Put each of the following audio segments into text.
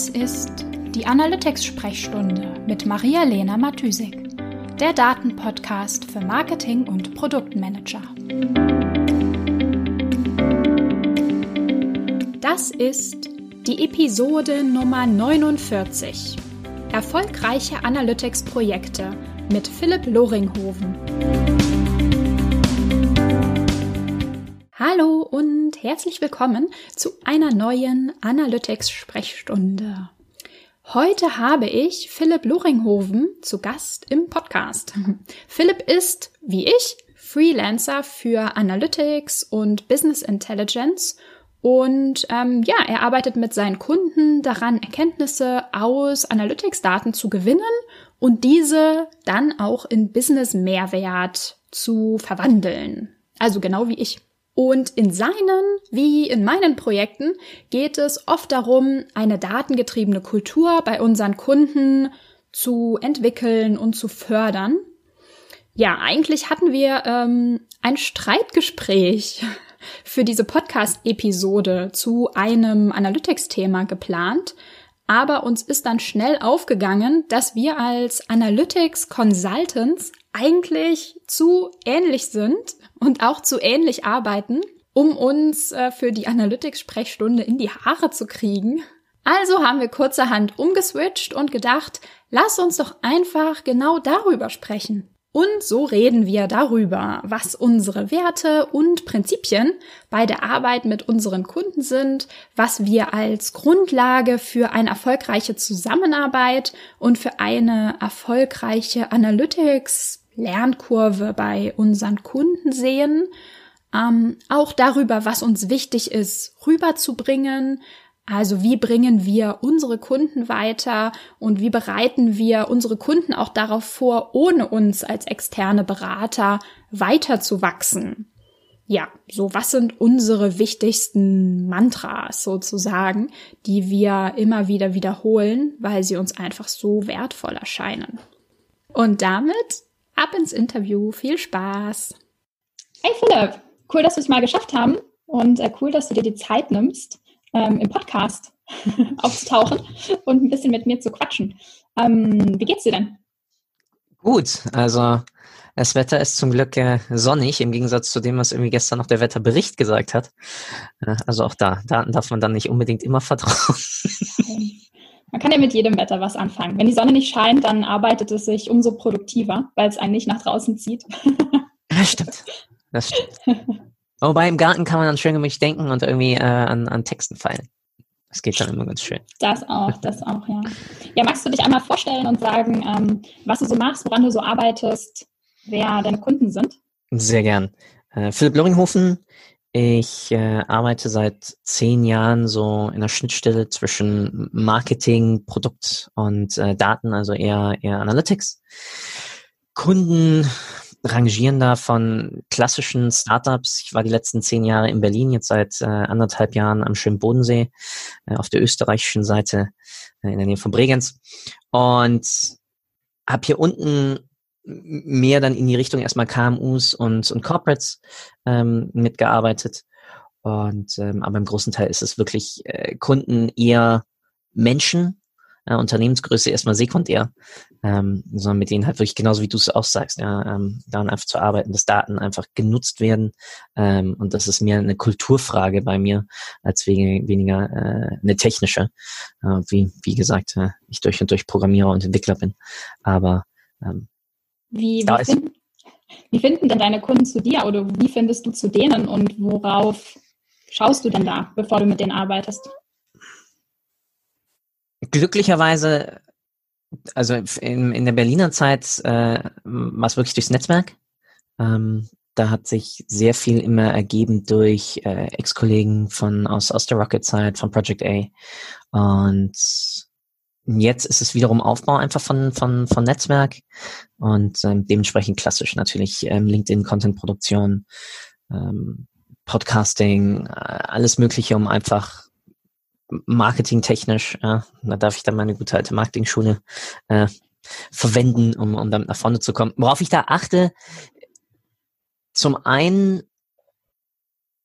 Das ist die Analytics-Sprechstunde mit Maria-Lena Matysik, der Datenpodcast für Marketing und Produktmanager. Das ist die Episode Nummer 49. Erfolgreiche Analytics-Projekte mit Philipp Loringhoven. Hallo und herzlich willkommen zu einer neuen Analytics-Sprechstunde. Heute habe ich Philipp Loringhoven zu Gast im Podcast. Philipp ist, wie ich, Freelancer für Analytics und Business Intelligence und ähm, ja, er arbeitet mit seinen Kunden daran, Erkenntnisse aus Analytics-Daten zu gewinnen und diese dann auch in Business-Mehrwert zu verwandeln. Also genau wie ich. Und in seinen wie in meinen Projekten geht es oft darum, eine datengetriebene Kultur bei unseren Kunden zu entwickeln und zu fördern. Ja, eigentlich hatten wir ähm, ein Streitgespräch für diese Podcast-Episode zu einem Analytics-Thema geplant, aber uns ist dann schnell aufgegangen, dass wir als Analytics Consultants eigentlich zu ähnlich sind und auch zu ähnlich arbeiten, um uns äh, für die Analytics-Sprechstunde in die Haare zu kriegen. Also haben wir kurzerhand umgeswitcht und gedacht, lass uns doch einfach genau darüber sprechen. Und so reden wir darüber, was unsere Werte und Prinzipien bei der Arbeit mit unseren Kunden sind, was wir als Grundlage für eine erfolgreiche Zusammenarbeit und für eine erfolgreiche Analytics Lernkurve bei unseren Kunden sehen, ähm, auch darüber, was uns wichtig ist, rüberzubringen. Also wie bringen wir unsere Kunden weiter und wie bereiten wir unsere Kunden auch darauf vor, ohne uns als externe Berater weiterzuwachsen. Ja, so was sind unsere wichtigsten Mantras sozusagen, die wir immer wieder wiederholen, weil sie uns einfach so wertvoll erscheinen. Und damit ab ins Interview. Viel Spaß. Hey Philipp, cool, dass wir es mal geschafft haben und äh, cool, dass du dir die Zeit nimmst, ähm, im Podcast aufzutauchen und ein bisschen mit mir zu quatschen. Ähm, wie geht's dir denn? Gut, also das Wetter ist zum Glück äh, sonnig, im Gegensatz zu dem, was irgendwie gestern noch der Wetterbericht gesagt hat. Äh, also auch da, Daten darf man dann nicht unbedingt immer vertrauen. Man kann ja mit jedem Wetter was anfangen. Wenn die Sonne nicht scheint, dann arbeitet es sich umso produktiver, weil es einen nicht nach draußen zieht. Ja, stimmt. Das stimmt. Wobei im Garten kann man dann schön gemütlich denken und irgendwie äh, an, an Texten feilen. Das geht dann immer ganz schön. Das auch, das auch, ja. Ja, magst du dich einmal vorstellen und sagen, ähm, was du so machst, woran du so arbeitest, wer deine Kunden sind? Sehr gern. Äh, Philipp Loringhofen, ich äh, arbeite seit zehn Jahren so in der Schnittstelle zwischen Marketing, Produkt und äh, Daten, also eher, eher Analytics. Kunden rangieren da von klassischen Startups. Ich war die letzten zehn Jahre in Berlin, jetzt seit äh, anderthalb Jahren am schönen Bodensee äh, auf der österreichischen Seite äh, in der Nähe von Bregenz und habe hier unten mehr dann in die Richtung erstmal KMUs und, und Corporates ähm, mitgearbeitet. Und ähm, aber im großen Teil ist es wirklich äh, Kunden eher Menschen, äh, Unternehmensgröße erstmal sekundär, ähm, sondern mit denen halt wirklich genauso wie du es auch sagst, ja, ähm, daran einfach zu arbeiten, dass Daten einfach genutzt werden ähm, und das ist mehr eine Kulturfrage bei mir als wegen, weniger äh, eine technische, äh, wie wie gesagt, äh, ich durch und durch Programmierer und Entwickler bin, aber ähm, wie, wie, find, wie finden denn deine Kunden zu dir oder wie findest du zu denen und worauf schaust du denn da, bevor du mit denen arbeitest? Glücklicherweise, also in, in der Berliner Zeit äh, war es wirklich durchs Netzwerk. Ähm, da hat sich sehr viel immer ergeben durch äh, Ex-Kollegen von aus, aus der Rocket-Zeit, von Project A. Und Jetzt ist es wiederum Aufbau einfach von, von, von Netzwerk und ähm, dementsprechend klassisch natürlich ähm, LinkedIn-Content-Produktion, ähm, Podcasting, äh, alles Mögliche, um einfach marketingtechnisch, ja, da darf ich dann meine gute alte Marketing-Schule äh, verwenden, um, um damit nach vorne zu kommen. Worauf ich da achte, zum einen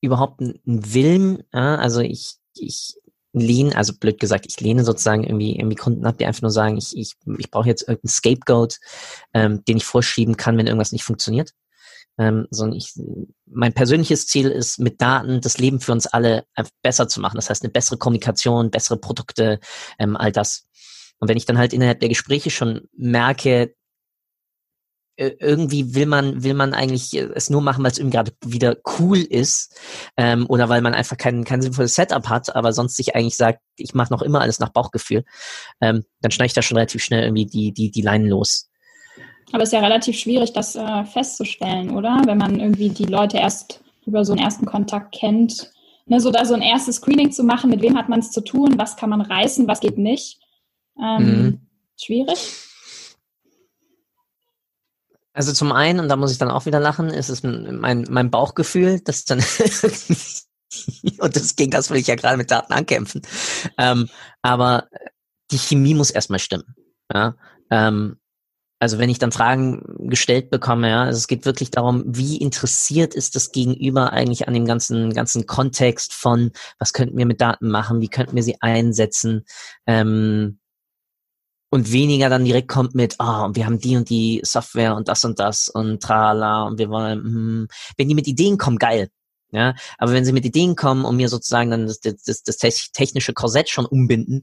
überhaupt ein Willen, ja, also ich, ich lehne, also blöd gesagt, ich lehne sozusagen irgendwie, irgendwie Kunden ab, die einfach nur sagen, ich, ich, ich brauche jetzt irgendeinen Scapegoat, ähm, den ich vorschieben kann, wenn irgendwas nicht funktioniert. Ähm, sondern ich, mein persönliches Ziel ist, mit Daten das Leben für uns alle besser zu machen. Das heißt, eine bessere Kommunikation, bessere Produkte, ähm, all das. Und wenn ich dann halt innerhalb der Gespräche schon merke, irgendwie will man will man eigentlich es nur machen, weil es irgendwie gerade wieder cool ist ähm, oder weil man einfach kein kein sinnvolles Setup hat, aber sonst sich eigentlich sagt, ich mache noch immer alles nach Bauchgefühl, ähm, dann schneide ich da schon relativ schnell irgendwie die die die Leinen los. Aber es ist ja relativ schwierig, das äh, festzustellen, oder? Wenn man irgendwie die Leute erst über so einen ersten Kontakt kennt, ne, so da so ein erstes Screening zu machen, mit wem hat man es zu tun, was kann man reißen, was geht nicht. Ähm, mhm. Schwierig. Also zum einen, und da muss ich dann auch wieder lachen, ist es mein, mein Bauchgefühl, dass dann und das gegen das will ich ja gerade mit Daten ankämpfen. Ähm, aber die Chemie muss erstmal stimmen. Ja? Ähm, also wenn ich dann Fragen gestellt bekomme, ja, also es geht wirklich darum, wie interessiert ist das Gegenüber eigentlich an dem ganzen ganzen Kontext von, was könnten wir mit Daten machen, wie könnten wir sie einsetzen, ähm, und weniger dann direkt kommt mit, ah, oh, wir haben die und die Software und das und das und trala und wir wollen, hm. wenn die mit Ideen kommen, geil. Ja, aber wenn sie mit Ideen kommen und mir sozusagen dann das, das, das technische Korsett schon umbinden,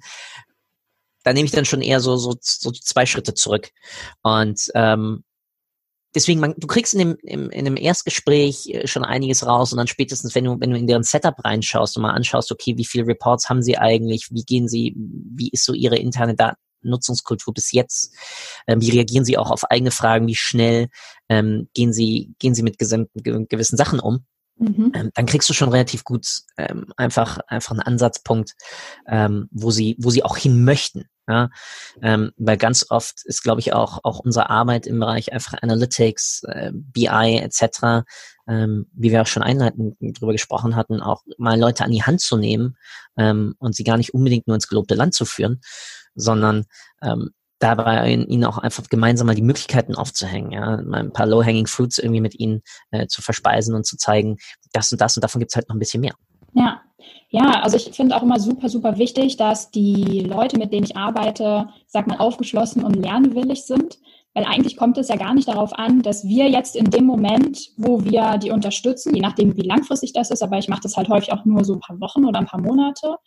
dann nehme ich dann schon eher so, so, so zwei Schritte zurück. Und ähm, deswegen, man, du kriegst in dem, im, in dem Erstgespräch äh, schon einiges raus und dann spätestens, wenn du, wenn du in deren Setup reinschaust und mal anschaust, okay, wie viele Reports haben sie eigentlich, wie gehen sie, wie ist so ihre interne Daten, Nutzungskultur bis jetzt? Ähm, wie reagieren Sie auch auf eigene Fragen? Wie schnell ähm, gehen Sie gehen Sie mit gewissen Sachen um? Mhm. Ähm, dann kriegst du schon relativ gut ähm, einfach einfach einen Ansatzpunkt, ähm, wo sie wo sie auch hin möchten. Ja? Ähm, weil ganz oft ist, glaube ich, auch auch unsere Arbeit im Bereich einfach Analytics, äh, BI etc., ähm, wie wir auch schon einleitend drüber gesprochen hatten, auch mal Leute an die Hand zu nehmen ähm, und sie gar nicht unbedingt nur ins gelobte Land zu führen, sondern ähm, dabei ihnen auch einfach gemeinsam mal die Möglichkeiten aufzuhängen, ja, mal ein paar low-hanging fruits irgendwie mit ihnen äh, zu verspeisen und zu zeigen, das und das und davon gibt's halt noch ein bisschen mehr. Ja, ja, also ich finde auch immer super, super wichtig, dass die Leute, mit denen ich arbeite, sag mal, aufgeschlossen und lernwillig sind. Weil eigentlich kommt es ja gar nicht darauf an, dass wir jetzt in dem Moment, wo wir die unterstützen, je nachdem, wie langfristig das ist, aber ich mache das halt häufig auch nur so ein paar Wochen oder ein paar Monate,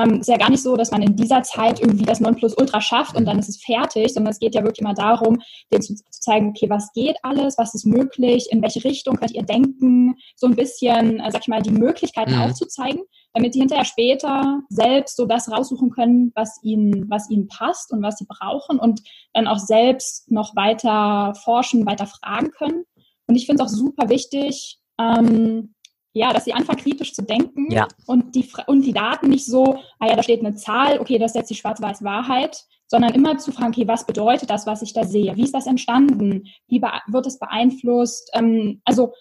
ähm, ist ja gar nicht so, dass man in dieser Zeit irgendwie das Nonplusultra schafft und dann ist es fertig, sondern es geht ja wirklich immer darum, denen zu, zu, zeigen, okay, was geht alles, was ist möglich, in welche Richtung könnt ihr denken, so ein bisschen, äh, sag ich mal, die Möglichkeiten mhm. aufzuzeigen, damit die hinterher später selbst so das raussuchen können, was ihnen, was ihnen passt und was sie brauchen und dann auch selbst noch weiter forschen, weiter fragen können. Und ich finde es auch super wichtig, ähm, ja, dass sie anfangen kritisch zu denken ja. und, die, und die Daten nicht so, ah ja, da steht eine Zahl, okay, das ist jetzt die schwarz-weiß Wahrheit, sondern immer zu fragen, okay, was bedeutet das, was ich da sehe? Wie ist das entstanden? Wie wird es beeinflusst? Ähm, also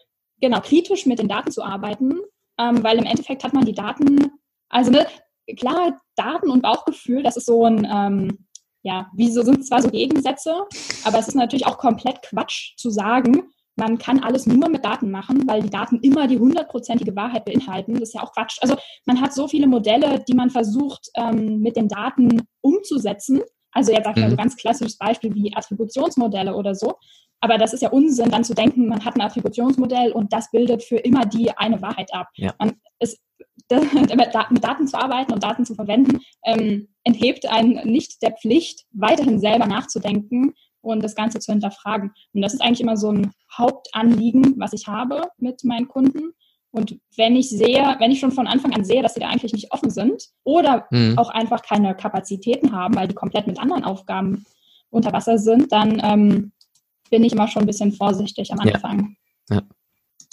genau, kritisch mit den Daten zu arbeiten, ähm, weil im Endeffekt hat man die Daten, also ne, klar, Daten und Bauchgefühl, das ist so ein, ähm, ja, wie so sind zwar so Gegensätze, aber es ist natürlich auch komplett Quatsch zu sagen, man kann alles nur mit Daten machen, weil die Daten immer die hundertprozentige Wahrheit beinhalten. Das ist ja auch Quatsch. Also man hat so viele Modelle, die man versucht ähm, mit den Daten umzusetzen. Also jetzt sag ich mal so mhm. ganz klassisches Beispiel wie Attributionsmodelle oder so. Aber das ist ja Unsinn, dann zu denken, man hat ein Attributionsmodell und das bildet für immer die eine Wahrheit ab. Ja. Ist, mit Daten zu arbeiten und Daten zu verwenden, ähm, enthebt einen nicht der Pflicht, weiterhin selber nachzudenken und das Ganze zu hinterfragen. Und das ist eigentlich immer so ein Hauptanliegen, was ich habe mit meinen Kunden. Und wenn ich sehe, wenn ich schon von Anfang an sehe, dass sie da eigentlich nicht offen sind oder mhm. auch einfach keine Kapazitäten haben, weil die komplett mit anderen Aufgaben unter Wasser sind, dann ähm, bin ich immer schon ein bisschen vorsichtig am Anfang. Ja,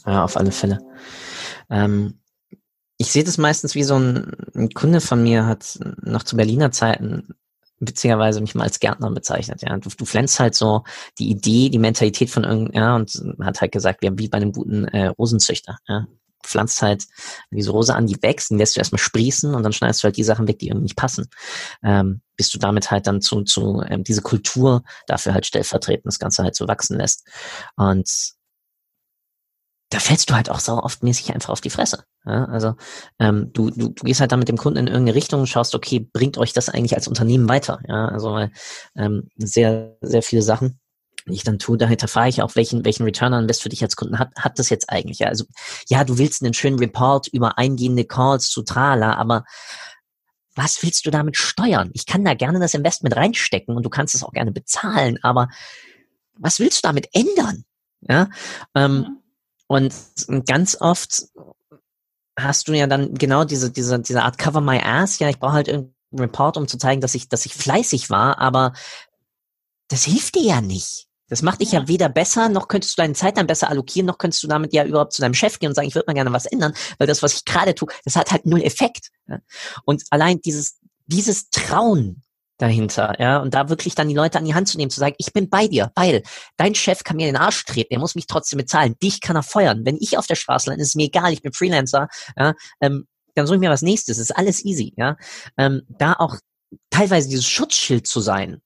ja. ja auf alle Fälle. Ähm, ich sehe das meistens wie so ein, ein Kunde von mir hat noch zu Berliner Zeiten witzigerweise mich mal als Gärtner bezeichnet. Ja, du, du pflanzt halt so die Idee, die Mentalität von irgendeinem, ja, und hat halt gesagt, wir haben wie bei einem guten äh, Rosenzüchter. Ja, pflanzt halt diese Rose an, die wächst, dann lässt du erstmal sprießen und dann schneidest du halt die Sachen weg, die irgendwie nicht passen. Ähm, bis du damit halt dann zu, zu ähm, diese Kultur dafür halt stellvertretend das Ganze halt so wachsen lässt. Und da fällst du halt auch sau oft mäßig einfach auf die Fresse. Ja, also ähm, du, du, du gehst halt dann mit dem Kunden in irgendeine Richtung und schaust, okay, bringt euch das eigentlich als Unternehmen weiter? Ja, also ähm, sehr, sehr viele Sachen, die ich dann tue, da hinterfrage ich auch, welchen, welchen Return on Invest für dich als Kunden hat, hat das jetzt eigentlich? Ja, also ja, du willst einen schönen Report über eingehende Calls zu Trala, aber was willst du damit steuern? Ich kann da gerne das Investment reinstecken und du kannst es auch gerne bezahlen, aber was willst du damit ändern? Ja, ähm, ja. Und ganz oft hast du ja dann genau diese, diese, diese Art Cover My Ass. Ja, ich brauche halt irgendeinen Report, um zu zeigen, dass ich, dass ich fleißig war, aber das hilft dir ja nicht. Das macht dich ja. ja weder besser, noch könntest du deine Zeit dann besser allokieren, noch könntest du damit ja überhaupt zu deinem Chef gehen und sagen, ich würde mal gerne was ändern, weil das, was ich gerade tue, das hat halt null Effekt. Und allein dieses, dieses Trauen, dahinter, ja, und da wirklich dann die Leute an die Hand zu nehmen, zu sagen, ich bin bei dir, weil dein Chef kann mir in den Arsch treten, er muss mich trotzdem bezahlen, dich kann er feuern. Wenn ich auf der Straße lande, ist mir egal, ich bin Freelancer, ja, ähm, dann suche ich mir was nächstes, ist alles easy, ja. Ähm, da auch teilweise dieses Schutzschild zu sein,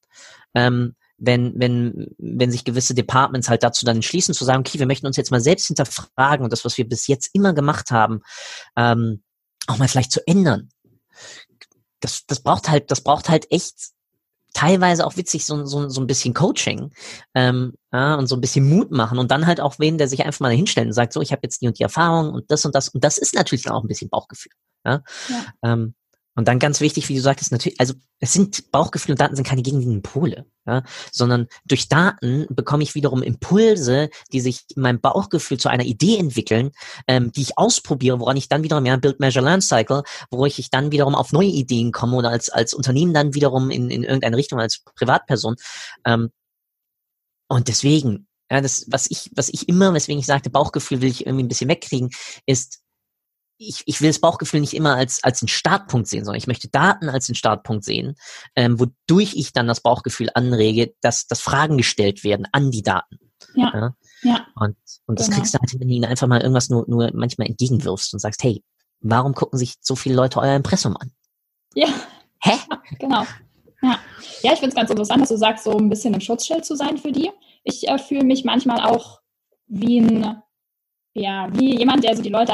ähm, wenn, wenn, wenn sich gewisse Departments halt dazu dann entschließen, zu sagen, okay, wir möchten uns jetzt mal selbst hinterfragen und das, was wir bis jetzt immer gemacht haben, ähm, auch mal vielleicht zu ändern das, das braucht halt, das braucht halt echt teilweise auch witzig so, so, so ein bisschen Coaching ähm, ja, und so ein bisschen Mut machen und dann halt auch wen, der sich einfach mal hinstellt und sagt, so, ich habe jetzt die und die Erfahrung und das und das und das ist natürlich dann auch ein bisschen Bauchgefühl. Ja? ja. Ähm, und dann ganz wichtig, wie du sagtest, natürlich, also es sind Bauchgefühle und Daten sind keine gegenliegenden Pole, ja, sondern durch Daten bekomme ich wiederum Impulse, die sich in meinem Bauchgefühl zu einer Idee entwickeln, ähm, die ich ausprobiere, woran ich dann wiederum, ja, Build, Measure, Learn Cycle, wo ich dann wiederum auf neue Ideen komme oder als, als Unternehmen dann wiederum in, in irgendeine Richtung, als Privatperson. Ähm, und deswegen, ja, das, was ich, was ich immer, weswegen ich sagte, Bauchgefühl will ich irgendwie ein bisschen wegkriegen, ist, ich, ich will das Bauchgefühl nicht immer als, als einen Startpunkt sehen, sondern ich möchte Daten als einen Startpunkt sehen, ähm, wodurch ich dann das Bauchgefühl anrege, dass, dass Fragen gestellt werden an die Daten. Ja. ja? ja. Und, und das genau. kriegst du halt, wenn du ihnen einfach mal irgendwas nur, nur manchmal entgegenwirfst und sagst, hey, warum gucken sich so viele Leute euer Impressum an? Ja. Hä? Ja, genau. Ja. ja, ich finde es ganz interessant, dass du sagst, so ein bisschen ein Schutzschild zu sein für die. Ich äh, fühle mich manchmal auch wie ein, ja, wie jemand, der so die Leute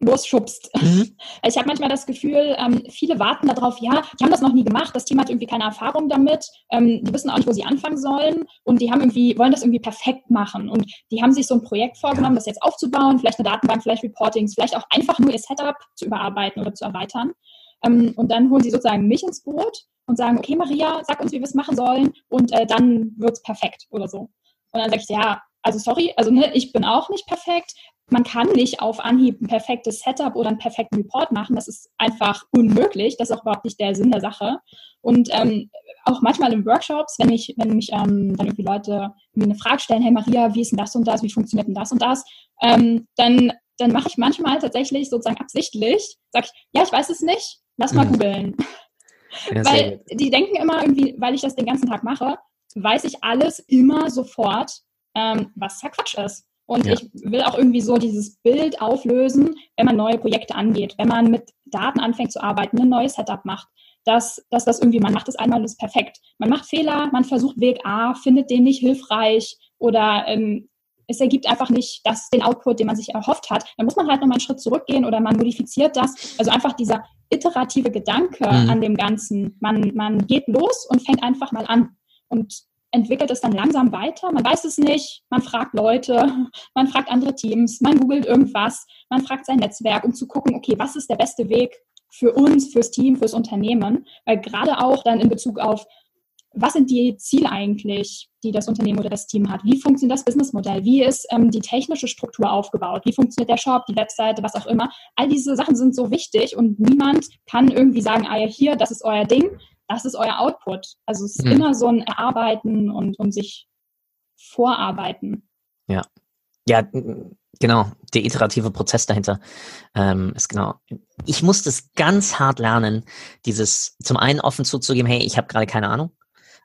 losschubst. Mhm. Ich habe manchmal das Gefühl, ähm, viele warten darauf, ja, die haben das noch nie gemacht, das Team hat irgendwie keine Erfahrung damit, ähm, die wissen auch nicht, wo sie anfangen sollen und die haben irgendwie, wollen das irgendwie perfekt machen und die haben sich so ein Projekt vorgenommen, das jetzt aufzubauen, vielleicht eine Datenbank, vielleicht Reportings, vielleicht auch einfach nur ihr Setup zu überarbeiten oder zu erweitern. Ähm, und dann holen sie sozusagen mich ins Boot und sagen, okay, Maria, sag uns, wie wir es machen sollen und äh, dann wird's perfekt oder so. Und dann sage ich, ja, also sorry, also ne, ich bin auch nicht perfekt, man kann nicht auf Anhieb ein perfektes Setup oder einen perfekten Report machen. Das ist einfach unmöglich. Das ist auch überhaupt nicht der Sinn der Sache. Und ähm, auch manchmal in Workshops, wenn ich, wenn mich ähm, dann irgendwie Leute mir eine Frage stellen, hey Maria, wie ist denn das und das, wie funktioniert denn das und das, ähm, dann, dann mache ich manchmal tatsächlich sozusagen absichtlich, sage ich, ja, ich weiß es nicht, lass mal mhm. googeln. Ja, weil die denken immer irgendwie, weil ich das den ganzen Tag mache, weiß ich alles immer sofort, ähm, was ja Quatsch ist. Und ja. ich will auch irgendwie so dieses Bild auflösen, wenn man neue Projekte angeht, wenn man mit Daten anfängt zu arbeiten, ein neues Setup macht, dass, dass das irgendwie, man macht es einmal, das ist perfekt. Man macht Fehler, man versucht Weg A, findet den nicht hilfreich oder ähm, es ergibt einfach nicht das, den Output, den man sich erhofft hat. Dann muss man halt nochmal einen Schritt zurückgehen oder man modifiziert das. Also einfach dieser iterative Gedanke mhm. an dem Ganzen. Man, man geht los und fängt einfach mal an. Und entwickelt es dann langsam weiter. Man weiß es nicht, man fragt Leute, man fragt andere Teams, man googelt irgendwas, man fragt sein Netzwerk, um zu gucken, okay, was ist der beste Weg für uns, fürs Team, fürs Unternehmen? Weil gerade auch dann in Bezug auf, was sind die Ziele eigentlich, die das Unternehmen oder das Team hat? Wie funktioniert das Businessmodell? Wie ist ähm, die technische Struktur aufgebaut? Wie funktioniert der Shop, die Webseite, was auch immer? All diese Sachen sind so wichtig und niemand kann irgendwie sagen, ah ja, hier, das ist euer Ding, das ist euer Output. Also es ist mhm. immer so ein Erarbeiten und, und sich vorarbeiten. Ja. Ja, genau, der iterative Prozess dahinter ähm, ist genau. Ich musste es ganz hart lernen, dieses zum einen offen zuzugeben, hey, ich habe gerade keine Ahnung.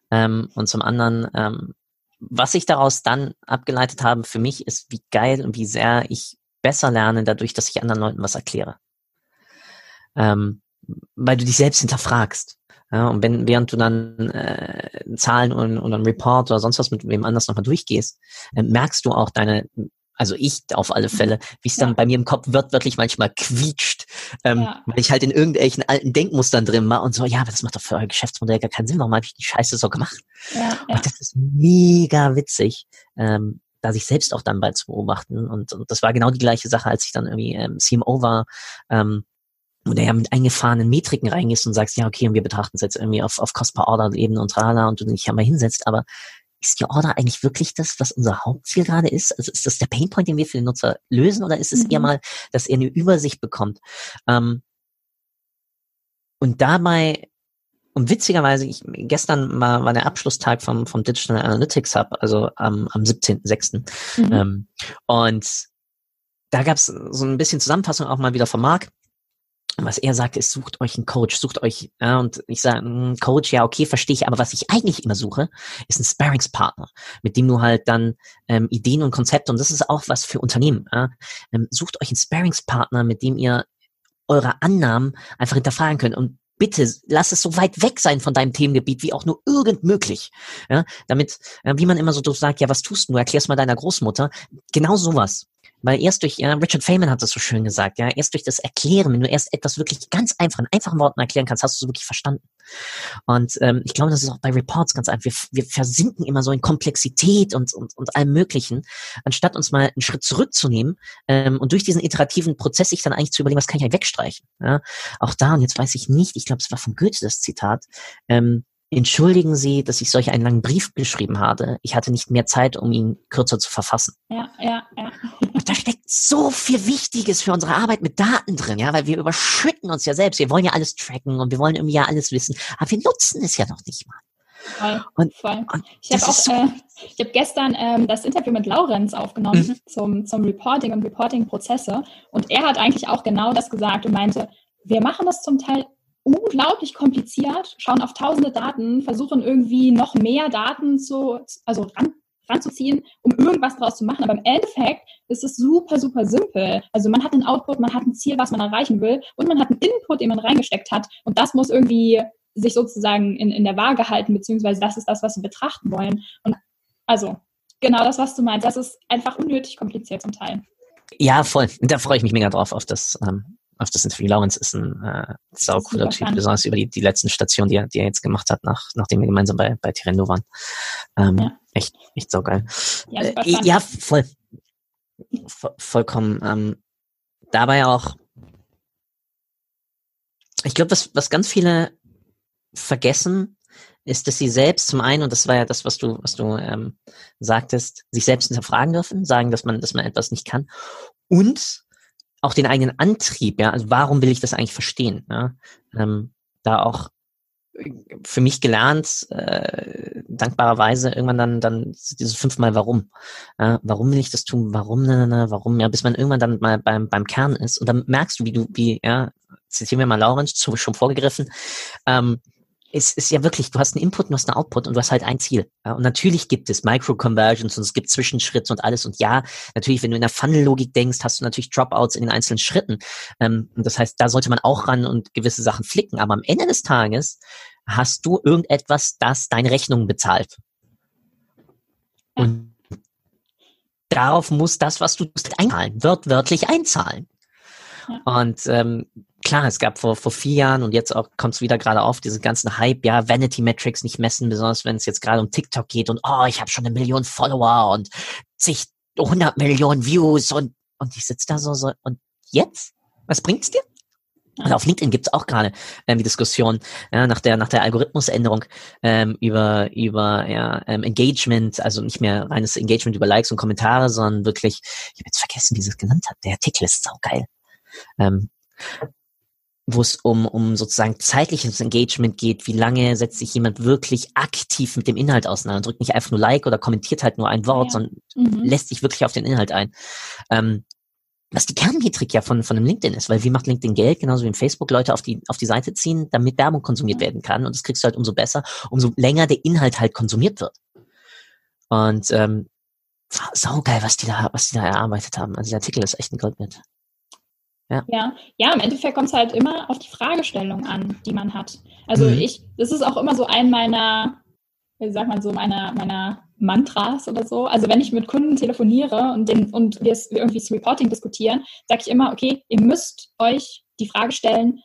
Ähm, und zum anderen, ähm, was ich daraus dann abgeleitet habe für mich, ist, wie geil und wie sehr ich besser lerne, dadurch, dass ich anderen Leuten was erkläre. Ähm, weil du dich selbst hinterfragst. Ja, und wenn, während du dann äh, Zahlen und, und einen Report oder sonst was mit wem anders nochmal durchgehst, äh, merkst du auch deine also ich auf alle Fälle, wie es dann ja. bei mir im Kopf wird, wirklich manchmal quietscht, ähm, ja. weil ich halt in irgendwelchen alten Denkmustern drin war und so, ja, aber das macht doch für euer Geschäftsmodell gar keinen Sinn, warum habe ich die Scheiße so gemacht? Ja, und das ist mega witzig, ähm, da sich selbst auch dann bei zu beobachten und, und das war genau die gleiche Sache, als ich dann irgendwie ähm, CMO war, ähm, wo der ja mit eingefahrenen Metriken reingehst und sagst, ja, okay, und wir betrachten es jetzt irgendwie auf, auf Cost per Order Ebene und trala und du dich ja mal hinsetzt, aber ist die Order eigentlich wirklich das, was unser Hauptziel gerade ist? Also ist das der Painpoint, den wir für den Nutzer lösen, oder ist es mhm. eher mal, dass er eine Übersicht bekommt? Ähm, und dabei, und witzigerweise, ich, gestern war, war der Abschlusstag vom, vom Digital Analytics Hub, also am, am 17.06. Mhm. Ähm, und da gab es so ein bisschen Zusammenfassung auch mal wieder von Marc. Was er sagt, ist, sucht euch einen Coach, sucht euch, ja, und ich sage, hm, Coach, ja, okay, verstehe ich, aber was ich eigentlich immer suche, ist ein Sparringspartner, mit dem du halt dann ähm, Ideen und Konzepte, und das ist auch was für Unternehmen, ja, ähm, sucht euch einen Sparringspartner, mit dem ihr eure Annahmen einfach hinterfragen könnt und bitte lass es so weit weg sein von deinem Themengebiet wie auch nur irgend möglich. Ja, damit, äh, wie man immer so sagt, ja, was tust du? Erklär's mal deiner Großmutter. Genau sowas. Weil erst durch, ja, Richard Feynman hat das so schön gesagt, ja, erst durch das Erklären, wenn du erst etwas wirklich ganz einfach, in einfachen Worten erklären kannst, hast du es wirklich verstanden. Und ähm, ich glaube, das ist auch bei Reports ganz einfach. Wir, wir versinken immer so in Komplexität und, und, und allem Möglichen, anstatt uns mal einen Schritt zurückzunehmen ähm, und durch diesen iterativen Prozess sich dann eigentlich zu überlegen, was kann ich eigentlich wegstreichen. Ja? Auch da, und jetzt weiß ich nicht, ich glaube, es war von Goethe das Zitat, ähm, Entschuldigen Sie, dass ich solch einen langen Brief geschrieben habe. Ich hatte nicht mehr Zeit, um ihn kürzer zu verfassen. Ja, ja, ja. Und da steckt so viel Wichtiges für unsere Arbeit mit Daten drin, ja, weil wir überschütten uns ja selbst. Wir wollen ja alles tracken und wir wollen irgendwie ja alles wissen, aber wir nutzen es ja noch nicht mal. Voll, und, voll. Und ich habe auch, so äh, ich habe gestern ähm, das Interview mit Laurenz aufgenommen mhm. zum, zum Reporting und Reporting-Prozesse und er hat eigentlich auch genau das gesagt und meinte, wir machen das zum Teil unglaublich kompliziert, schauen auf tausende Daten, versuchen irgendwie noch mehr Daten zu, also ran, ranzuziehen, um irgendwas draus zu machen. Aber im Endeffekt ist es super, super simpel. Also man hat einen Output, man hat ein Ziel, was man erreichen will und man hat einen Input, den man reingesteckt hat und das muss irgendwie sich sozusagen in, in der Waage halten, beziehungsweise das ist das, was wir betrachten wollen. Und also genau das, was du meinst, das ist einfach unnötig kompliziert zum Teil. Ja, voll. Da freue ich mich mega drauf auf das ähm, auf das Interview. Lawrence ist ein äh, sau cooler Typ, besonders über die, die letzten Stationen, die er, die er jetzt gemacht hat, nach, nachdem wir gemeinsam bei, bei Tirendo waren. Ähm, ja. Echt, echt saugeil. Ja, äh, ja voll. Vo vollkommen. Ähm, dabei auch, ich glaube, was, was ganz viele vergessen, ist, dass sie selbst zum einen, und das war ja das, was du, was du ähm, sagtest, sich selbst hinterfragen dürfen, sagen, dass man, dass man etwas nicht kann. Und auch den eigenen Antrieb, ja, also warum will ich das eigentlich verstehen? Ja? Ähm, da auch für mich gelernt, äh, dankbarerweise irgendwann dann dann dieses fünfmal Warum. Äh, warum will ich das tun? Warum, na, na, na, warum? Ja, bis man irgendwann dann mal beim, beim Kern ist. Und dann merkst du, wie du, wie, ja, zitieren wir mal Laurenz, schon vorgegriffen, ähm, es ist ja wirklich, du hast einen Input, du hast einen Output und du hast halt ein Ziel. Und natürlich gibt es Micro-Conversions und es gibt Zwischenschritte und alles. Und ja, natürlich, wenn du in der Funnel-Logik denkst, hast du natürlich Dropouts in den einzelnen Schritten. Ähm, und das heißt, da sollte man auch ran und gewisse Sachen flicken. Aber am Ende des Tages hast du irgendetwas, das deine Rechnungen bezahlt. Und darauf muss das, was du einzahlen, wörtlich einzahlen. Und ähm, klar, es gab vor, vor vier Jahren und jetzt auch kommt es wieder gerade auf, diese ganzen Hype, ja, Vanity Metrics nicht messen, besonders wenn es jetzt gerade um TikTok geht und oh, ich habe schon eine Million Follower und zig, 100 Millionen Views und, und ich sitze da so, so, und jetzt? Was bringt's dir? Und auf LinkedIn gibt's auch gerade ähm, die Diskussion ja, nach der nach der Algorithmusänderung ähm, über über ja, ähm, Engagement, also nicht mehr reines Engagement über Likes und Kommentare, sondern wirklich, ich habe jetzt vergessen, wie sie es genannt hat. Der Artikel ist saugeil. Ähm, wo es um, um sozusagen zeitliches Engagement geht, wie lange setzt sich jemand wirklich aktiv mit dem Inhalt auseinander, drückt nicht einfach nur Like oder kommentiert halt nur ein Wort, ja. sondern mhm. lässt sich wirklich auf den Inhalt ein. Ähm, was die Kernmetrik ja von, von einem LinkedIn ist, weil wie macht LinkedIn Geld, genauso wie in Facebook Leute auf die, auf die Seite ziehen, damit Werbung konsumiert mhm. werden kann und das kriegst du halt umso besser, umso länger der Inhalt halt konsumiert wird. Und ähm, saugeil, was die da, was die da erarbeitet haben. Also der Artikel ist echt ein Gold mit. Ja. ja, ja, im Endeffekt kommt es halt immer auf die Fragestellung an, die man hat. Also mhm. ich, das ist auch immer so ein meiner, wie sagt man so, meiner, meiner Mantras oder so. Also wenn ich mit Kunden telefoniere und, den, und wir irgendwie das Reporting diskutieren, sage ich immer, okay, ihr müsst euch die Frage stellen,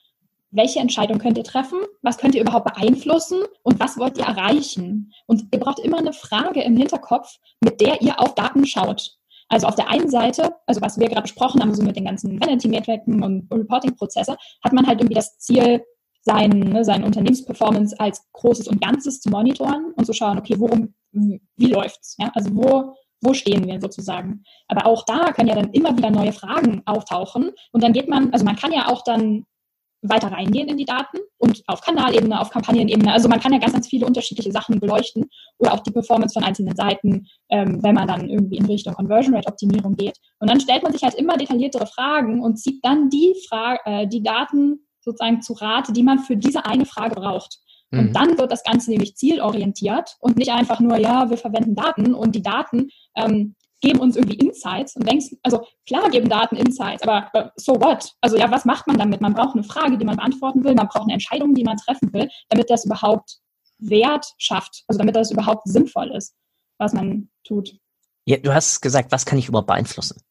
welche Entscheidung könnt ihr treffen, was könnt ihr überhaupt beeinflussen und was wollt ihr erreichen. Und ihr braucht immer eine Frage im Hinterkopf, mit der ihr auf Daten schaut. Also auf der einen Seite, also was wir gerade besprochen haben, so mit den ganzen Vanity-Metriken und Reporting-Prozesse, hat man halt irgendwie das Ziel, sein, ne, seine Unternehmensperformance als Großes und Ganzes zu monitoren und zu schauen, okay, worum, wie läuft's? Ja? Also wo, wo stehen wir sozusagen? Aber auch da können ja dann immer wieder neue Fragen auftauchen und dann geht man, also man kann ja auch dann weiter reingehen in die Daten und auf Kanalebene, auf Kampagnenebene. Also man kann ja ganz, ganz viele unterschiedliche Sachen beleuchten oder auch die Performance von einzelnen Seiten, ähm, wenn man dann irgendwie in Richtung Conversion Rate Optimierung geht. Und dann stellt man sich halt immer detailliertere Fragen und zieht dann die Frage, äh, die Daten sozusagen zu Rate, die man für diese eine Frage braucht. Und mhm. dann wird das Ganze nämlich zielorientiert und nicht einfach nur, ja, wir verwenden Daten und die Daten ähm, geben uns irgendwie Insights und denkst, also klar geben Daten Insights, aber uh, so what? Also ja, was macht man damit? Man braucht eine Frage, die man beantworten will, man braucht eine Entscheidung, die man treffen will, damit das überhaupt Wert schafft, also damit das überhaupt sinnvoll ist, was man tut. Ja, du hast gesagt, was kann ich überhaupt beeinflussen?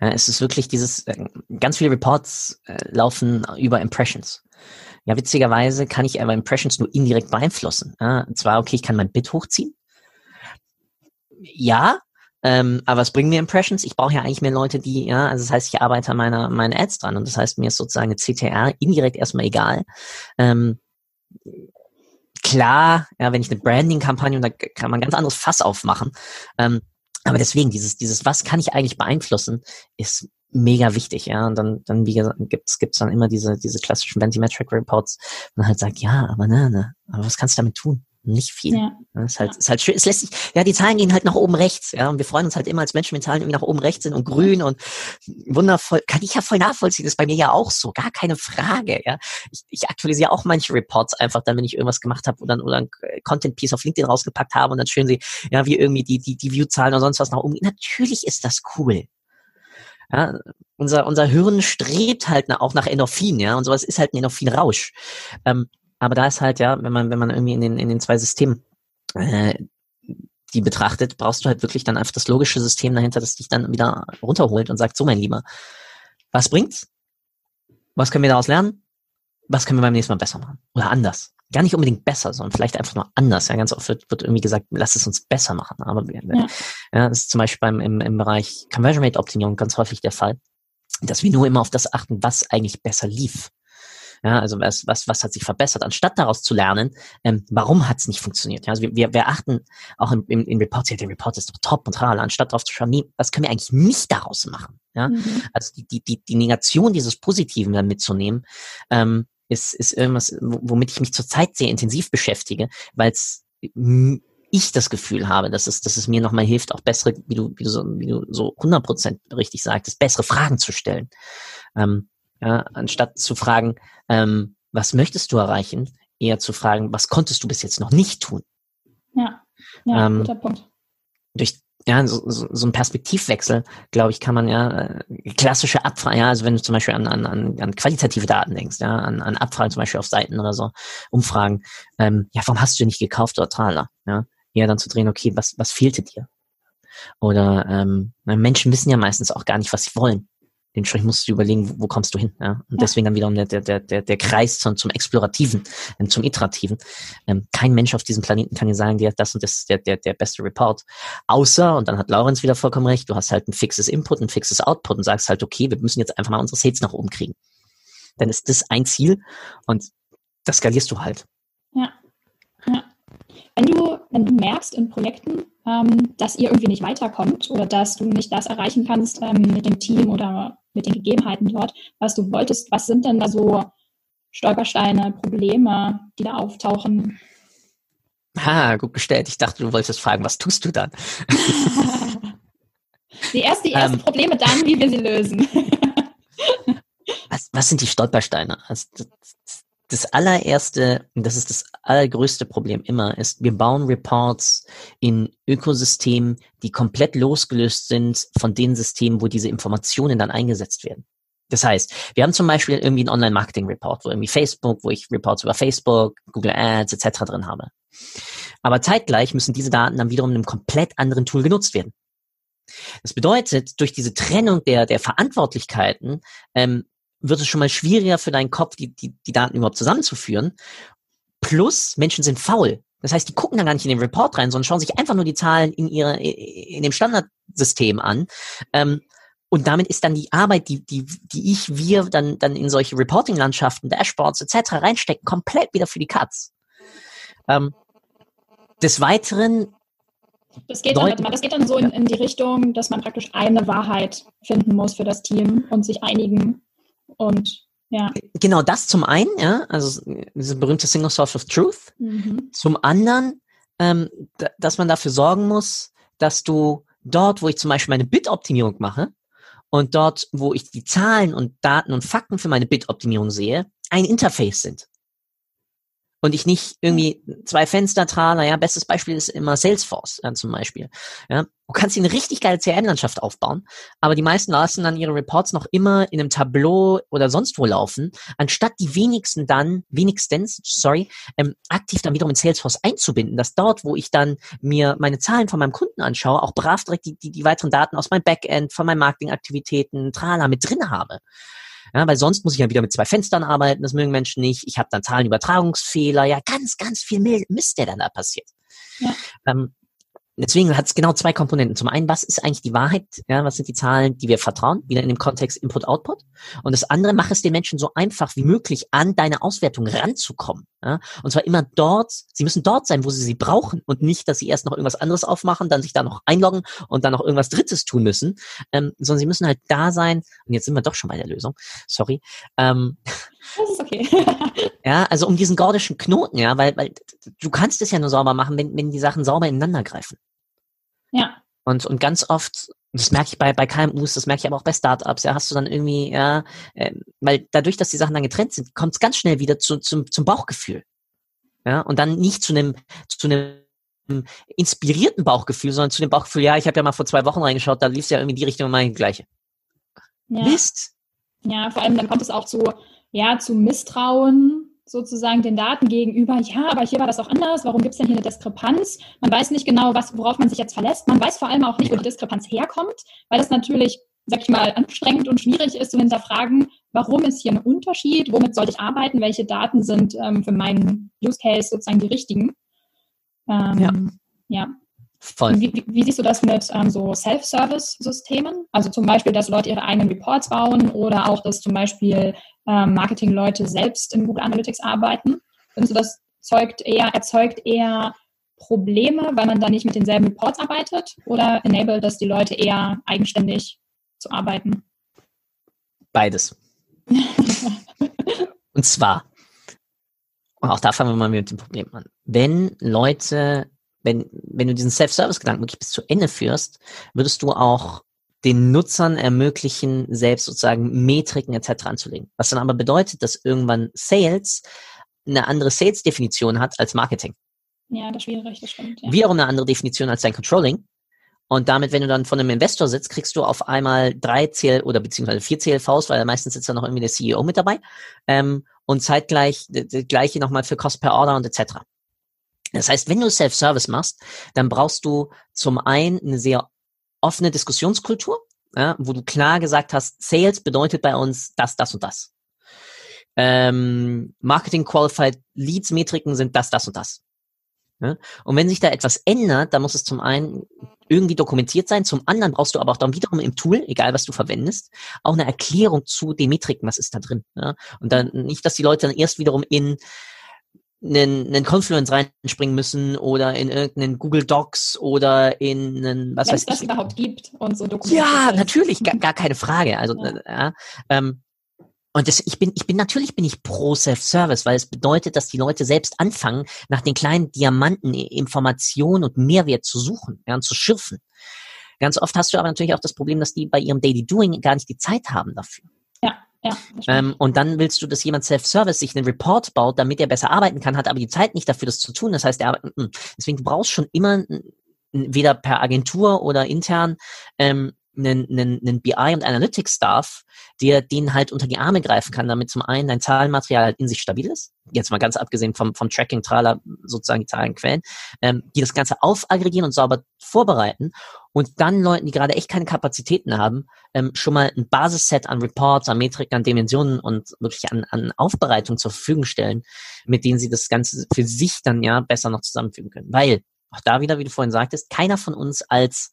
Es ist wirklich dieses, äh, ganz viele Reports äh, laufen über Impressions. Ja, witzigerweise kann ich aber Impressions nur indirekt beeinflussen. Und zwar, okay, ich kann mein Bit hochziehen. Ja, ähm, aber was bringen mir Impressions? Ich brauche ja eigentlich mehr Leute, die, ja, also das heißt, ich arbeite an meiner, meinen Ads dran und das heißt, mir ist sozusagen eine CTR indirekt erstmal egal. Ähm, klar, ja, wenn ich eine Branding-Kampagne und da kann man ganz anderes Fass aufmachen. Ähm, aber deswegen, dieses, dieses, was kann ich eigentlich beeinflussen, ist mega wichtig, ja. Und dann, dann wie gesagt, gibt's, gibt's dann immer diese, diese klassischen Ventimetric Reports, wo man halt sagt, ja, aber ne, ne, aber was kannst du damit tun? Nicht viel. Ja. Das ist halt, ist halt schön. Es lässt sich, ja, die Zahlen gehen halt nach oben rechts, ja. Und wir freuen uns halt immer als Menschen, wenn Zahlen irgendwie nach oben rechts sind und grün und wundervoll. Kann ich ja voll nachvollziehen. Das ist bei mir ja auch so. Gar keine Frage, ja. Ich, ich aktualisiere auch manche Reports einfach dann, wenn ich irgendwas gemacht habe oder, oder ein Content-Piece auf LinkedIn rausgepackt habe und dann schön sie, ja, wie irgendwie die, die, die View-Zahlen oder sonst was nach oben gehen. Natürlich ist das cool. Ja, unser, unser Hirn strebt halt auch nach Endorphin, ja, und sowas ist halt ein Endorphin-Rausch. Ähm, aber da ist halt, ja, wenn man, wenn man irgendwie in den, in den zwei Systemen äh, die betrachtet, brauchst du halt wirklich dann einfach das logische System dahinter, das dich dann wieder runterholt und sagt, so mein Lieber, was bringt's? Was können wir daraus lernen? Was können wir beim nächsten Mal besser machen? Oder anders? Gar nicht unbedingt besser, sondern vielleicht einfach nur anders. Ja, ganz oft wird, wird irgendwie gesagt, lass es uns besser machen. Aber ja. ja das ist zum Beispiel beim, im, im Bereich Conversion Rate Optimierung ganz häufig der Fall, dass wir nur immer auf das achten, was eigentlich besser lief. Ja, also was, was, was hat sich verbessert, anstatt daraus zu lernen, ähm, warum hat es nicht funktioniert. Ja, also wir, wir, wir achten auch im, im, im Report, ja, der Report ist doch top und tralala, anstatt darauf zu schauen, nee, was können wir eigentlich nicht daraus machen. Ja, mhm. also die, die, die, die Negation dieses Positiven dann mitzunehmen, ähm, ist, ist irgendwas, womit ich mich zurzeit sehr intensiv beschäftige, weil es ich das Gefühl habe, dass es, dass es mir nochmal hilft, auch bessere, wie du, wie du so, wie du so 100% richtig sagtest, bessere Fragen zu stellen. Ähm, ja, anstatt zu fragen, ähm, was möchtest du erreichen, eher zu fragen, was konntest du bis jetzt noch nicht tun? Ja, ja ähm, guter Punkt. Durch ja, so, so, so ein Perspektivwechsel, glaube ich, kann man ja äh, klassische Abfragen, ja, also wenn du zum Beispiel an, an, an, an qualitative Daten denkst, ja, an, an Abfragen zum Beispiel auf Seiten oder so, Umfragen, ähm, ja, warum hast du nicht gekauft oder Taler? Ja, eher dann zu drehen, okay, was, was fehlte dir? Oder ähm, Menschen wissen ja meistens auch gar nicht, was sie wollen dementsprechend musst du überlegen, wo, wo kommst du hin. Ja? Und ja. deswegen dann wiederum der, der, der, der Kreis zum, zum Explorativen, ähm, zum Iterativen. Ähm, kein Mensch auf diesem Planeten kann dir sagen, der das und das ist der, der, der beste Report. Außer, und dann hat Laurenz wieder vollkommen recht, du hast halt ein fixes Input, ein fixes Output und sagst halt, okay, wir müssen jetzt einfach mal unsere Sales nach oben kriegen. Dann ist das ein Ziel und das skalierst du halt. Ja. Wenn du, wenn du merkst in Projekten, ähm, dass ihr irgendwie nicht weiterkommt oder dass du nicht das erreichen kannst ähm, mit dem Team oder mit den Gegebenheiten dort, was du wolltest. Was sind denn da so Stolpersteine, Probleme, die da auftauchen? Ha, gut gestellt. Ich dachte, du wolltest fragen, was tust du dann? die erste, die ersten ähm, Probleme dann, wie wir sie lösen. was, was sind die Stolpersteine? Also, das, das allererste, und das ist das allergrößte Problem immer, ist, wir bauen Reports in Ökosystemen, die komplett losgelöst sind von den Systemen, wo diese Informationen dann eingesetzt werden. Das heißt, wir haben zum Beispiel irgendwie einen Online-Marketing-Report, wo irgendwie Facebook, wo ich Reports über Facebook, Google Ads etc. drin habe. Aber zeitgleich müssen diese Daten dann wiederum in einem komplett anderen Tool genutzt werden. Das bedeutet, durch diese Trennung der, der Verantwortlichkeiten ähm, wird es schon mal schwieriger für deinen Kopf, die, die, die Daten überhaupt zusammenzuführen. Plus, Menschen sind faul. Das heißt, die gucken dann gar nicht in den Report rein, sondern schauen sich einfach nur die Zahlen in ihrer, in dem Standardsystem an. Ähm, und damit ist dann die Arbeit, die, die, die ich, wir dann, dann in solche Reporting-Landschaften, Dashboards etc. reinstecken, komplett wieder für die Cuts. Ähm, des Weiteren das geht, dann, das geht dann so in, in, die Richtung, dass man praktisch eine Wahrheit finden muss für das Team und sich einigen und ja. Genau das zum einen, ja, also diese berühmte Single Source of Truth. Mhm. Zum anderen, ähm, dass man dafür sorgen muss, dass du dort, wo ich zum Beispiel meine Bit-Optimierung mache und dort, wo ich die Zahlen und Daten und Fakten für meine Bit-Optimierung sehe, ein Interface sind und ich nicht irgendwie zwei Fenster trage. Ja, bestes Beispiel ist immer Salesforce äh, zum Beispiel. Ja, du kannst hier eine richtig geile CRM-Landschaft aufbauen, aber die meisten lassen dann ihre Reports noch immer in einem Tableau oder sonst wo laufen, anstatt die wenigsten dann, wenigstens, sorry, ähm, aktiv dann wiederum in Salesforce einzubinden, dass dort, wo ich dann mir meine Zahlen von meinem Kunden anschaue, auch brav direkt die, die, die weiteren Daten aus meinem Backend, von meinen Marketingaktivitäten, Trala mit drin habe. Ja, weil sonst muss ich ja wieder mit zwei Fenstern arbeiten, das mögen Menschen nicht. Ich habe dann Zahlenübertragungsfehler, ja, ganz, ganz viel Mist, der dann da passiert. Ja. Ähm, deswegen hat es genau zwei Komponenten. Zum einen, was ist eigentlich die Wahrheit? Ja, was sind die Zahlen, die wir vertrauen? Wieder in dem Kontext Input-Output. Und das andere, mach es den Menschen so einfach wie möglich an deine Auswertung ranzukommen. Ja? Und zwar immer dort, sie müssen dort sein, wo sie sie brauchen und nicht, dass sie erst noch irgendwas anderes aufmachen, dann sich da noch einloggen und dann noch irgendwas Drittes tun müssen, ähm, sondern sie müssen halt da sein. Und jetzt sind wir doch schon bei der Lösung. Sorry. Ähm, das ist okay. ja, also um diesen gordischen Knoten, ja, weil, weil du kannst es ja nur sauber machen, wenn, wenn die Sachen sauber ineinander greifen. Ja. Und, und ganz oft, das merke ich bei, bei KMUs, das merke ich aber auch bei Startups, ja, hast du dann irgendwie, ja, äh, weil dadurch, dass die Sachen dann getrennt sind, kommt es ganz schnell wieder zu, zum, zum Bauchgefühl. Ja, und dann nicht zu einem, zu einem inspirierten Bauchgefühl, sondern zu dem Bauchgefühl, ja, ich habe ja mal vor zwei Wochen reingeschaut, da lief es ja irgendwie die Richtung immer die gleiche. Ja. Mist. Ja, vor allem dann kommt es auch zu, ja, zu Misstrauen sozusagen den Daten gegenüber, ja, aber hier war das auch anders, warum gibt es denn hier eine Diskrepanz? Man weiß nicht genau, was, worauf man sich jetzt verlässt. Man weiß vor allem auch nicht, wo die Diskrepanz herkommt, weil das natürlich, sag ich mal, anstrengend und schwierig ist zu hinterfragen, warum ist hier ein Unterschied, womit sollte ich arbeiten, welche Daten sind ähm, für meinen Use Case sozusagen die richtigen. Ähm, ja. ja. Voll. Wie, wie, siehst du das mit ähm, so Self-Service-Systemen? Also zum Beispiel, dass Leute ihre eigenen Reports bauen oder auch, dass zum Beispiel ähm, Marketing-Leute selbst in Google Analytics arbeiten. Findest du, das zeugt eher, erzeugt eher Probleme, weil man da nicht mit denselben Reports arbeitet oder enabelt das die Leute eher eigenständig zu arbeiten? Beides. Und zwar, auch da fangen wir mal mit dem Problem an. Wenn Leute, wenn, wenn du diesen Self-Service-Gedanken wirklich bis zu Ende führst, würdest du auch den Nutzern ermöglichen, selbst sozusagen Metriken etc. anzulegen. Was dann aber bedeutet, dass irgendwann Sales eine andere Sales-Definition hat als Marketing. Ja, das ist schwierig, das stimmt. Ja. Wie auch eine andere Definition als dein Controlling. Und damit, wenn du dann von einem Investor sitzt, kriegst du auf einmal drei CL oder beziehungsweise vier CLVs, weil meistens sitzt da noch irgendwie der CEO mit dabei. Ähm, und zeitgleich das gleiche nochmal für Cost per Order und etc. Das heißt, wenn du Self-Service machst, dann brauchst du zum einen eine sehr offene Diskussionskultur, ja, wo du klar gesagt hast, Sales bedeutet bei uns das, das und das. Ähm, Marketing Qualified Leads Metriken sind das, das und das. Ja? Und wenn sich da etwas ändert, dann muss es zum einen irgendwie dokumentiert sein, zum anderen brauchst du aber auch dann wiederum im Tool, egal was du verwendest, auch eine Erklärung zu den Metriken, was ist da drin. Ja? Und dann nicht, dass die Leute dann erst wiederum in einen, einen Confluence reinspringen müssen oder in irgendeinen Google Docs oder in einen, was Wenn weiß es das ich. überhaupt gibt und so dokumentiert. Ja, natürlich, gar, gar keine Frage. Also, ja. ja ähm, und das, ich bin, ich bin, natürlich bin ich pro Self-Service, weil es bedeutet, dass die Leute selbst anfangen, nach den kleinen Diamanten Informationen und Mehrwert zu suchen, ja, und zu schürfen. Ganz oft hast du aber natürlich auch das Problem, dass die bei ihrem Daily Doing gar nicht die Zeit haben dafür. Ähm, und dann willst du, dass jemand Self-Service sich einen Report baut, damit er besser arbeiten kann, hat aber die Zeit nicht dafür, das zu tun. Das heißt, er, mm, deswegen du brauchst schon immer weder per Agentur oder intern ähm, einen, einen, einen BI und Analytics Staff, der denen halt unter die Arme greifen kann, damit zum einen dein Zahlenmaterial halt in sich stabil ist, jetzt mal ganz abgesehen vom, vom Tracking Trailer, sozusagen die Zahlenquellen, ähm, die das Ganze aufaggregieren und sauber vorbereiten und dann Leuten, die gerade echt keine Kapazitäten haben, ähm, schon mal ein Basisset an Reports, an Metriken, an Dimensionen und wirklich an, an Aufbereitung zur Verfügung stellen, mit denen sie das Ganze für sich dann ja besser noch zusammenfügen können. Weil, auch da wieder, wie du vorhin sagtest, keiner von uns als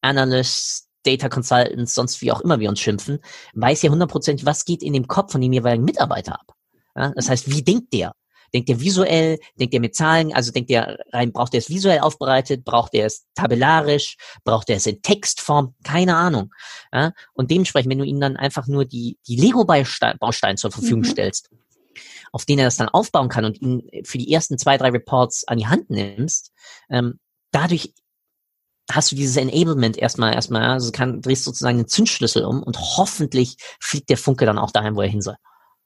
Analyst, Data Consultants, sonst wie auch immer wir uns schimpfen, weiß ja hundertprozentig, was geht in dem Kopf von dem jeweiligen Mitarbeiter ab. Ja, das heißt, wie denkt der? Denkt der visuell? Denkt der mit Zahlen? Also denkt der rein, braucht der es visuell aufbereitet? Braucht der es tabellarisch? Braucht der es in Textform? Keine Ahnung. Ja, und dementsprechend, wenn du ihm dann einfach nur die, die Lego-Bausteine zur Verfügung mhm. stellst, auf denen er das dann aufbauen kann und ihn für die ersten zwei, drei Reports an die Hand nimmst, ähm, dadurch hast du dieses Enablement erstmal, erstmal, also kann, drehst sozusagen den Zündschlüssel um und hoffentlich fliegt der Funke dann auch dahin, wo er hin soll.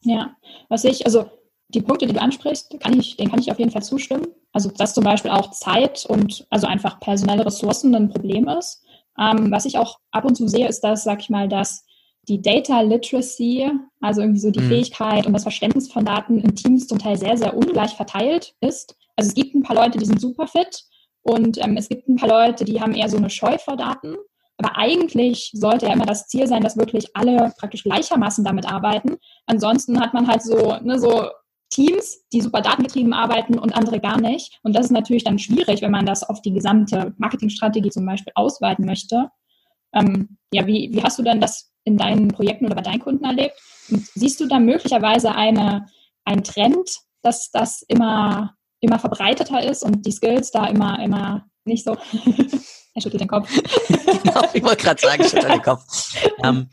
Ja, was ich, also die Punkte, die du ansprichst, kann ich, denen kann ich auf jeden Fall zustimmen. Also, dass zum Beispiel auch Zeit und also einfach personelle Ressourcen ein Problem ist. Ähm, was ich auch ab und zu sehe, ist, dass, sag ich mal, dass die Data Literacy, also irgendwie so die mhm. Fähigkeit und das Verständnis von Daten in Teams zum Teil sehr, sehr ungleich verteilt ist. Also es gibt ein paar Leute, die sind super fit und ähm, es gibt ein paar Leute, die haben eher so eine Scheu vor Daten. Aber eigentlich sollte ja immer das Ziel sein, dass wirklich alle praktisch gleichermaßen damit arbeiten. Ansonsten hat man halt so, ne, so Teams, die super datengetrieben arbeiten und andere gar nicht. Und das ist natürlich dann schwierig, wenn man das auf die gesamte Marketingstrategie zum Beispiel ausweiten möchte. Ähm, ja, wie, wie hast du denn das in deinen Projekten oder bei deinen Kunden erlebt? Und siehst du da möglicherweise eine, einen Trend, dass das immer immer verbreiteter ist und die Skills da immer, immer nicht so. er schüttelt den Kopf. genau, ich wollte gerade sagen, schüttelt den Kopf. Ähm,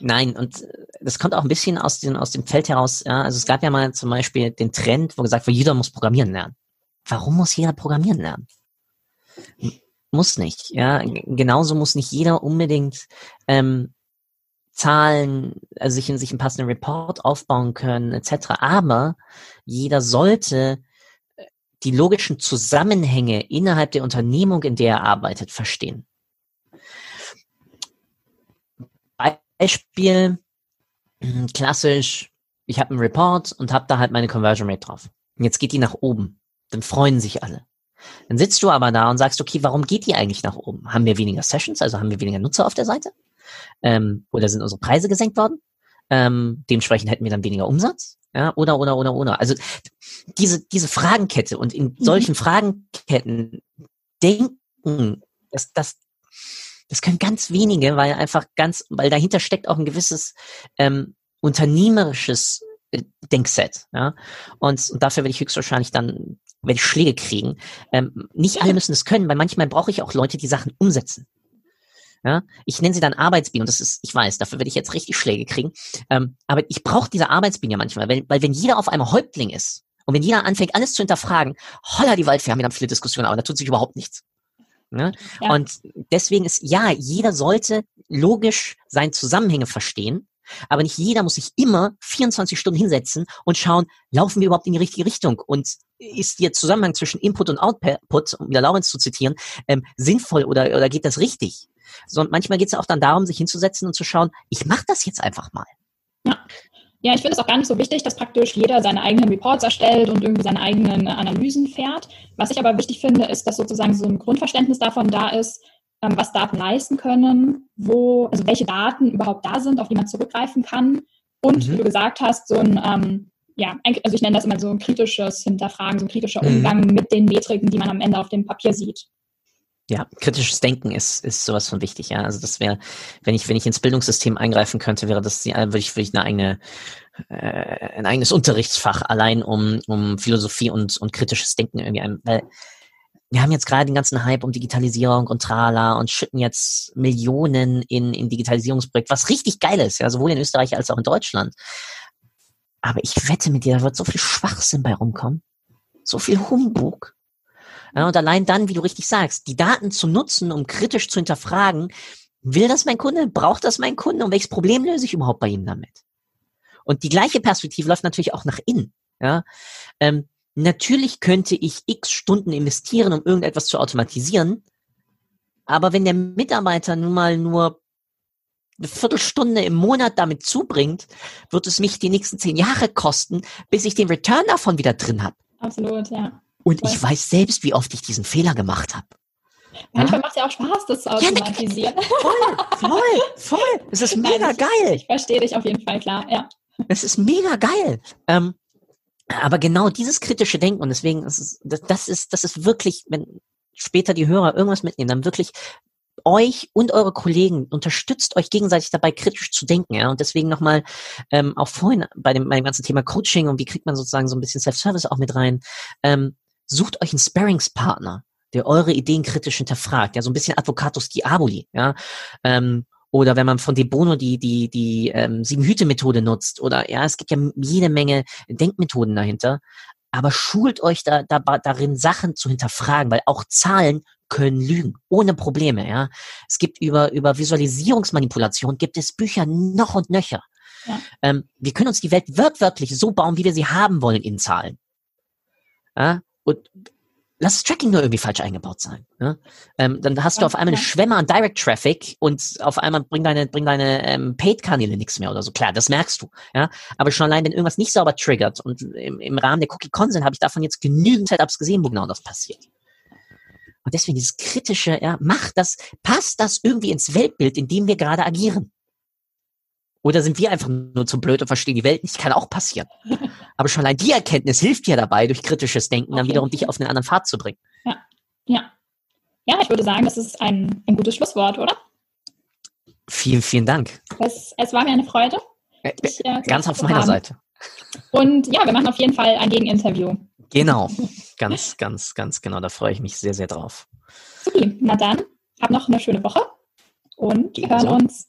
nein, und das kommt auch ein bisschen aus, den, aus dem Feld heraus. Ja, also es gab ja mal zum Beispiel den Trend, wo gesagt wurde, jeder muss programmieren lernen. Warum muss jeder programmieren lernen? Muss nicht. Ja, genauso muss nicht jeder unbedingt ähm, Zahlen, also sich in sich einen passenden Report aufbauen können, etc. Aber jeder sollte die logischen Zusammenhänge innerhalb der Unternehmung, in der er arbeitet, verstehen. Beispiel, hm, klassisch, ich habe einen Report und habe da halt meine Conversion Rate drauf. Und jetzt geht die nach oben. Dann freuen sich alle. Dann sitzt du aber da und sagst, okay, warum geht die eigentlich nach oben? Haben wir weniger Sessions, also haben wir weniger Nutzer auf der Seite? Ähm, oder sind unsere Preise gesenkt worden? Ähm, dementsprechend hätten wir dann weniger Umsatz. Ja, oder, oder, oder, oder. Also diese, diese Fragenkette und in mhm. solchen Fragenketten denken, das, das, das können ganz wenige, weil einfach ganz, weil dahinter steckt auch ein gewisses ähm, unternehmerisches äh, Denkset. Ja? Und, und dafür werde ich höchstwahrscheinlich dann werde ich Schläge kriegen. Ähm, nicht alle müssen es können, weil manchmal brauche ich auch Leute, die Sachen umsetzen. Ja, ich nenne sie dann Arbeitsbienen und das ist, ich weiß, dafür werde ich jetzt richtig Schläge kriegen. Ähm, aber ich brauche diese Arbeitsbienen ja manchmal, weil, weil wenn jeder auf einmal Häuptling ist und wenn jeder anfängt, alles zu hinterfragen, holla die Waldfee, haben wir dann viele Diskussionen, aber da tut sich überhaupt nichts. Ne? Ja. Und deswegen ist, ja, jeder sollte logisch seine Zusammenhänge verstehen, aber nicht jeder muss sich immer 24 Stunden hinsetzen und schauen, laufen wir überhaupt in die richtige Richtung und ist der Zusammenhang zwischen Input und Output, um wieder Lawrence zu zitieren, ähm, sinnvoll oder, oder geht das richtig? sondern manchmal geht es auch dann darum, sich hinzusetzen und zu schauen, ich mache das jetzt einfach mal. Ja. Ich finde es auch gar nicht so wichtig, dass praktisch jeder seine eigenen Reports erstellt und irgendwie seine eigenen Analysen fährt. Was ich aber wichtig finde, ist, dass sozusagen so ein Grundverständnis davon da ist, ähm, was Daten leisten können, wo, also welche Daten überhaupt da sind, auf die man zurückgreifen kann. Und mhm. wie du gesagt hast, so ein, ähm, ja, also ich nenne das immer so ein kritisches Hinterfragen, so ein kritischer mhm. Umgang mhm. mit den Metriken, die man am Ende auf dem Papier sieht. Ja, kritisches Denken ist, ist sowas von wichtig, ja. Also das wäre, wenn ich, wenn ich ins Bildungssystem eingreifen könnte, wäre das, würde ich, würde ich eine eigene, äh, ein eigenes Unterrichtsfach allein um, um Philosophie und, und kritisches Denken irgendwie ein, weil wir haben jetzt gerade den ganzen Hype um Digitalisierung und Trala und schütten jetzt Millionen in, in Digitalisierungsprojekte, was richtig geil ist, ja, sowohl in Österreich als auch in Deutschland. Aber ich wette mit dir, da wird so viel Schwachsinn bei rumkommen. So viel Humbug. Ja, und allein dann, wie du richtig sagst, die Daten zu nutzen, um kritisch zu hinterfragen, will das mein Kunde, braucht das mein Kunde und welches Problem löse ich überhaupt bei ihm damit? Und die gleiche Perspektive läuft natürlich auch nach innen. Ja? Ähm, natürlich könnte ich x Stunden investieren, um irgendetwas zu automatisieren, Aber wenn der Mitarbeiter nun mal nur eine Viertelstunde im Monat damit zubringt, wird es mich die nächsten zehn Jahre kosten, bis ich den Return davon wieder drin habe. Absolut, ja. Und ich weiß selbst, wie oft ich diesen Fehler gemacht habe. Manchmal ja? macht es ja auch Spaß, das zu automatisieren. Ja, voll, voll, voll. Es ist mega ich, geil. Ich verstehe dich auf jeden Fall, klar, ja. Es ist mega geil. Ähm, aber genau dieses kritische Denken und deswegen ist es, das, das ist, das ist wirklich, wenn später die Hörer irgendwas mitnehmen, dann wirklich euch und eure Kollegen unterstützt euch gegenseitig dabei, kritisch zu denken. Ja? Und deswegen nochmal ähm, auch vorhin bei dem, bei dem ganzen Thema Coaching und wie kriegt man sozusagen so ein bisschen Self-Service auch mit rein. Ähm, sucht euch einen Sparringspartner, der eure Ideen kritisch hinterfragt. Ja, so ein bisschen Advocatus Diaboli. Ja, ähm, oder wenn man von De Bono die, die, die ähm, Sieben-Hüte-Methode nutzt. Oder ja, es gibt ja jede Menge Denkmethoden dahinter. Aber schult euch da, da, darin, Sachen zu hinterfragen, weil auch Zahlen können lügen, ohne Probleme, ja. Es gibt über, über Visualisierungsmanipulation gibt es Bücher noch und nöcher. Ja. Ähm, wir können uns die Welt wörtlich so bauen, wie wir sie haben wollen in Zahlen. Ja? Und lass das Tracking nur irgendwie falsch eingebaut sein. Ne? Ähm, dann hast du auf einmal eine Schwemme an Direct Traffic und auf einmal bringen deine, bring deine ähm, Paid-Kanäle nichts mehr oder so. Klar, das merkst du. Ja, aber schon allein, wenn irgendwas nicht sauber triggert und im, im Rahmen der Cookie Consent habe ich davon jetzt genügend Setups gesehen, wo genau das passiert. Und deswegen dieses kritische, ja, macht das, passt das irgendwie ins Weltbild, in dem wir gerade agieren? Oder sind wir einfach nur zu blöd und verstehen die Welt nicht? Kann auch passieren. Aber schon allein die Erkenntnis hilft dir dabei, durch kritisches Denken okay. dann wiederum dich auf einen anderen Pfad zu bringen. Ja, ja. Ja, ich würde sagen, das ist ein, ein gutes Schlusswort, oder? Vielen, vielen Dank. Es, es war mir eine Freude. Dich, äh, Ganz auf meiner haben. Seite. Und ja, wir machen auf jeden Fall ein Gegeninterview. Genau, ganz, ganz, ganz genau. Da freue ich mich sehr, sehr drauf. Okay, na dann, hab noch eine schöne Woche und wir hören uns.